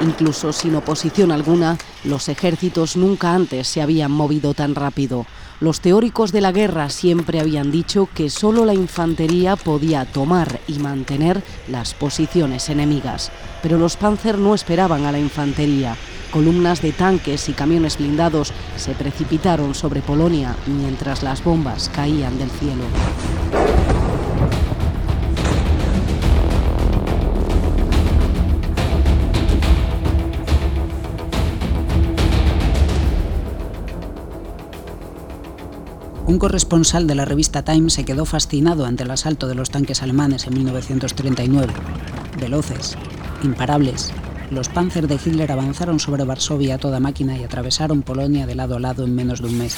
Incluso sin oposición alguna, los ejércitos nunca antes se habían movido tan rápido. Los teóricos de la guerra siempre habían dicho que solo la infantería podía tomar y mantener las posiciones enemigas. Pero los Panzer no esperaban a la infantería. Columnas de tanques y camiones blindados se precipitaron sobre Polonia mientras las bombas caían del cielo. Un corresponsal de la revista Time se quedó fascinado ante el asalto de los tanques alemanes en 1939. Veloces, imparables, los Panzer de Hitler avanzaron sobre Varsovia a toda máquina y atravesaron Polonia de lado a lado en menos de un mes.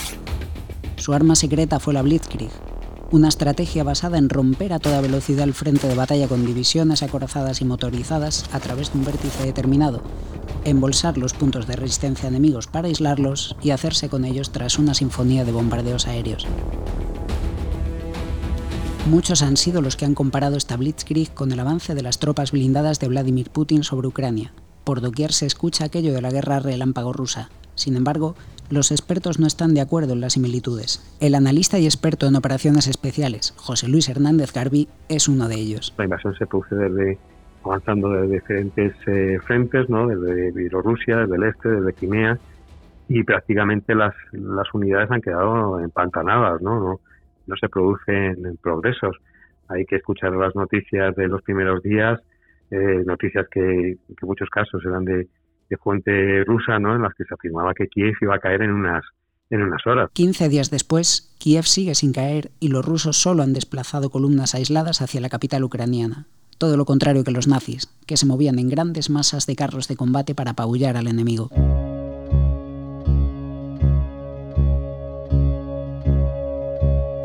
Su arma secreta fue la Blitzkrieg, una estrategia basada en romper a toda velocidad el frente de batalla con divisiones acorazadas y motorizadas a través de un vértice determinado, embolsar los puntos de resistencia enemigos para aislarlos y hacerse con ellos tras una sinfonía de bombardeos aéreos. Muchos han sido los que han comparado esta Blitzkrieg con el avance de las tropas blindadas de Vladimir Putin sobre Ucrania. Por doquier se escucha aquello de la guerra relámpago rusa. Sin embargo, los expertos no están de acuerdo en las similitudes. El analista y experto en operaciones especiales, José Luis Hernández Garbi, es uno de ellos. La invasión se produce desde avanzando de diferentes eh, frentes, ¿no? desde Bielorrusia, desde el este, desde Crimea, y prácticamente las, las unidades han quedado empantanadas, ¿no? no, no se producen progresos. Hay que escuchar las noticias de los primeros días, eh, noticias que, en muchos casos eran de, de fuente rusa, ¿no? en las que se afirmaba que Kiev iba a caer en unas en unas horas. 15 días después, Kiev sigue sin caer y los rusos solo han desplazado columnas aisladas hacia la capital ucraniana todo lo contrario que los nazis, que se movían en grandes masas de carros de combate para apabullar al enemigo.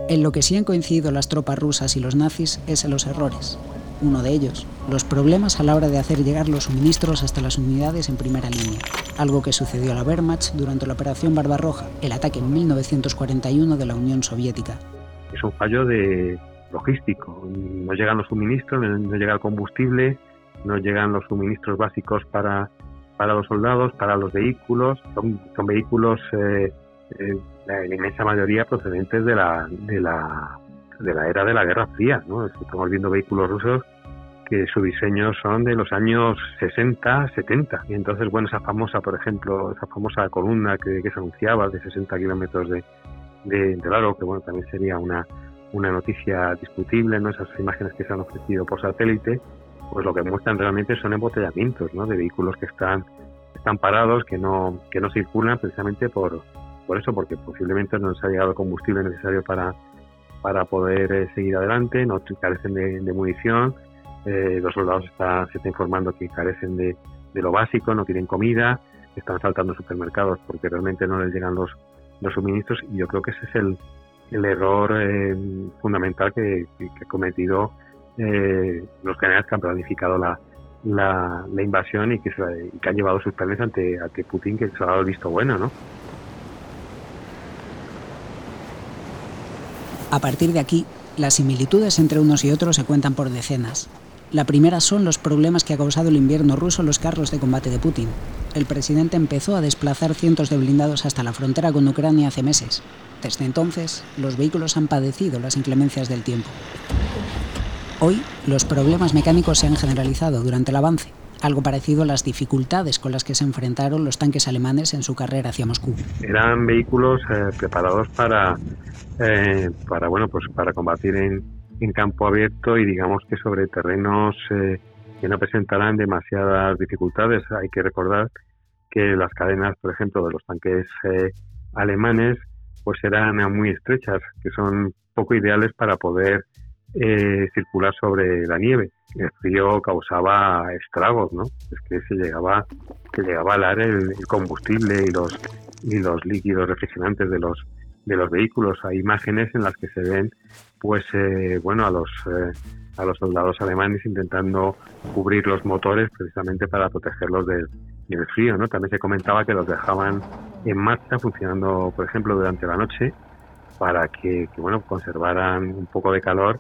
En lo que sí han coincidido las tropas rusas y los nazis es en los errores. Uno de ellos, los problemas a la hora de hacer llegar los suministros hasta las unidades en primera línea, algo que sucedió a la Wehrmacht durante la Operación Barbarroja, el ataque en 1941 de la Unión Soviética. Es un fallo de, logístico. No llegan los suministros, no llega el combustible, no llegan los suministros básicos para, para los soldados, para los vehículos. Son, son vehículos, eh, eh, la inmensa mayoría procedentes de la, de la, de la era de la Guerra Fría. ¿no? Estamos viendo vehículos rusos que su diseño son de los años 60, 70. Y entonces, bueno, esa famosa, por ejemplo, esa famosa columna que, se anunciaba de 60 kilómetros de, de, de que bueno, también sería una, una noticia discutible, ¿no? esas imágenes que se han ofrecido por satélite, pues lo que muestran realmente son embotellamientos ¿no? de vehículos que están, están parados, que no, que no circulan precisamente por, por eso, porque posiblemente no les ha llegado combustible necesario para, para poder eh, seguir adelante, no carecen de, munición, eh, los soldados está, se está informando que carecen de, de, lo básico, no tienen comida, están saltando supermercados porque realmente no les llegan los, los suministros y yo creo que ese es el, el error eh, fundamental que, ha cometido eh, los generales que han planificado la, la, invasión y que, han llevado sus planes ante, ante Putin, que se ha dado el visto bueno, ¿no? A partir de aquí, las similitudes entre unos y otros se cuentan por decenas. La primera son los problemas que ha causado el invierno ruso en los carros de combate de Putin. El presidente empezó a desplazar cientos de blindados hasta la frontera con Ucrania hace meses, desde entonces, los vehículos han padecido las inclemencias del tiempo. Hoy, los problemas mecánicos se han generalizado durante el avance, algo parecido a las dificultades con las que se enfrentaron los tanques alemanes en su carrera hacia Moscú. Eran vehículos eh, preparados para, eh, para, bueno, pues para combatir en, en, campo abierto y digamos que sobre terrenos eh, que no presentarán demasiadas dificultades. Hay que recordar que las cadenas, por ejemplo, de los tanques alemanes pues eran muy estrechas, que son poco ideales para poder eh, circular sobre la nieve. El frío causaba estragos, ¿no? Es que se llegaba, se llegaba a alar el, combustible y los y los líquidos refrigerantes de los de los vehículos. Hay imágenes en las que se ven, pues, eh, bueno, a los eh, a los soldados alemanes intentando cubrir los motores precisamente para protegerlos del, del frío, ¿no? También se comentaba que los dejaban en marcha, funcionando, por ejemplo, durante la noche, para que, bueno, conservaran un poco de calor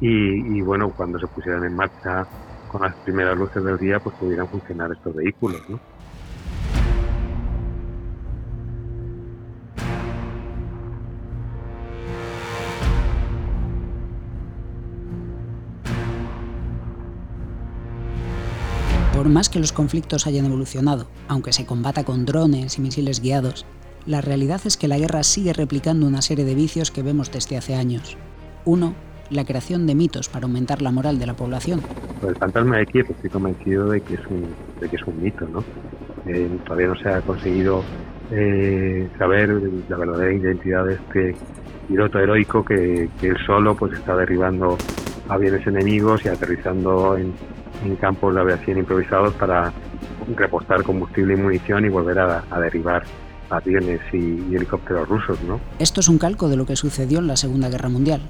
y, bueno, cuando se pusieran en marcha con las primeras luces del día pues pudieran funcionar estos vehículos. ¿no? Por más que los conflictos hayan evolucionado, aunque se combata con drones y misiles guiados, la realidad es que la guerra sigue replicando una serie de vicios que vemos desde hace años. Uno, la creación de mitos para aumentar la moral de la población. el fantasma de Kiev estoy convencido de que es un, mito, ¿no? Eh, todavía no se ha conseguido eh, saber la verdadera identidad de este piloto heroico que, que él solo pues está derribando aviones enemigos y aterrizando en, en campos de aviación improvisados para repostar combustible y munición y volver a, derribar aviones y, helicópteros rusos. ¿no? Esto es un calco de lo que sucedió en la Segunda Guerra Mundial.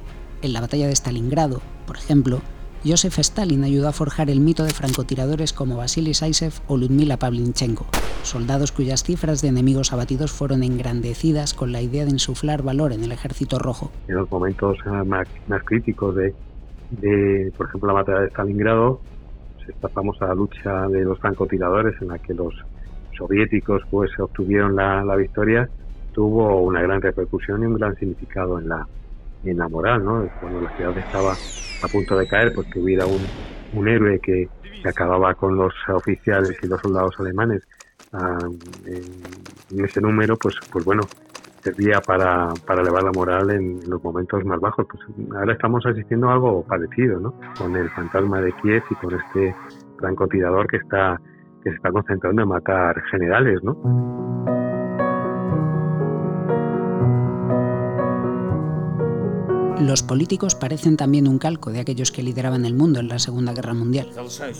En la batalla de Stalingrado, por ejemplo, Joseph Stalin ayudó a forjar el mito de francotiradores como Vasily Saisev o Ludmila Pavlinchenko, soldados cuyas cifras de enemigos abatidos fueron engrandecidas con la idea de insuflar valor en el ejército rojo. En los momentos más, más críticos de, de, por ejemplo, la batalla de Stalingrado, esta famosa lucha de los francotiradores en la que los soviéticos pues obtuvieron la, victoria tuvo una gran repercusión y un gran significado en la en la moral, ¿no? Cuando la ciudad estaba a punto de caer, pues que hubiera un, un héroe que, acababa con los oficiales y los soldados alemanes ah, en, ese número, pues pues bueno, servía para, para elevar la moral en, los momentos más bajos. Pues ahora estamos asistiendo a algo parecido, ¿no? Con el fantasma de Kiev y con este francotirador que está que se está concentrando en matar generales, ¿no? Los políticos parecen también un calco de aquellos que lideraban el mundo en la Segunda Guerra Mundial.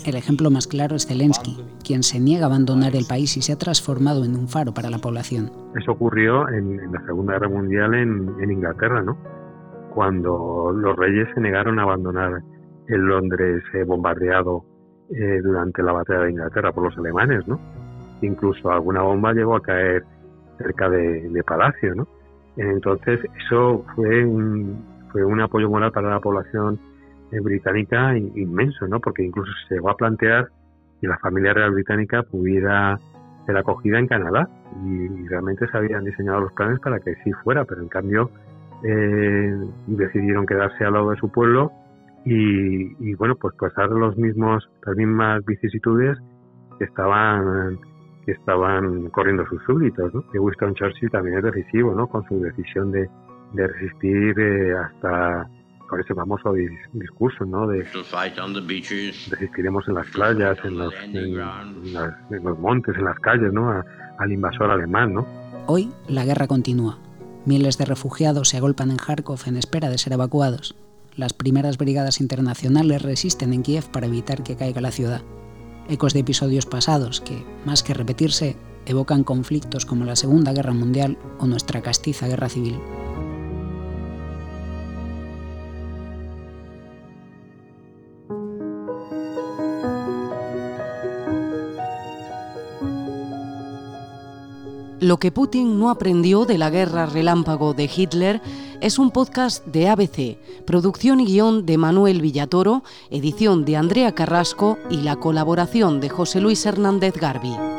El ejemplo más claro es Zelensky, quien se niega a abandonar el país y se ha transformado en un faro para la población. Eso ocurrió en, la Segunda Guerra Mundial en, Inglaterra, ¿no? Cuando los reyes se negaron a abandonar el Londres eh, bombardeado eh, durante la batalla de Inglaterra por los alemanes, ¿no? Incluso alguna bomba llegó a caer cerca de, de Palacio, ¿no? Entonces eso fue un, fue un apoyo moral para la población eh, británica inmenso, ¿no? Porque incluso se llegó a plantear que la familia real británica pudiera ser acogida en Canadá y, realmente se habían diseñado los planes para que sí fuera, pero en cambio eh, decidieron quedarse al lado de su pueblo y, bueno, pues pasar los mismos, las mismas vicisitudes que estaban que estaban corriendo sus súbditos, ¿no? Que Winston Churchill también es decisivo, ¿no? Con su decisión de, de resistir eh, hasta con ese famoso discurso, ¿no? De resistiremos en las playas, en los, en, los montes, en las calles, ¿no? al invasor alemán, ¿no? Hoy la guerra continúa. Miles de refugiados se agolpan en Kharkov en espera de ser evacuados. Las primeras brigadas internacionales resisten en Kiev para evitar que caiga la ciudad. Ecos de episodios pasados que, más que repetirse, evocan conflictos como la Segunda Guerra Mundial o nuestra castiza guerra civil. Lo que Putin no aprendió de la guerra relámpago de Hitler es un podcast de ABC, producción y guion de Manuel Villatoro, edición de Andrea Carrasco y la colaboración de José Luis Hernández Garbi.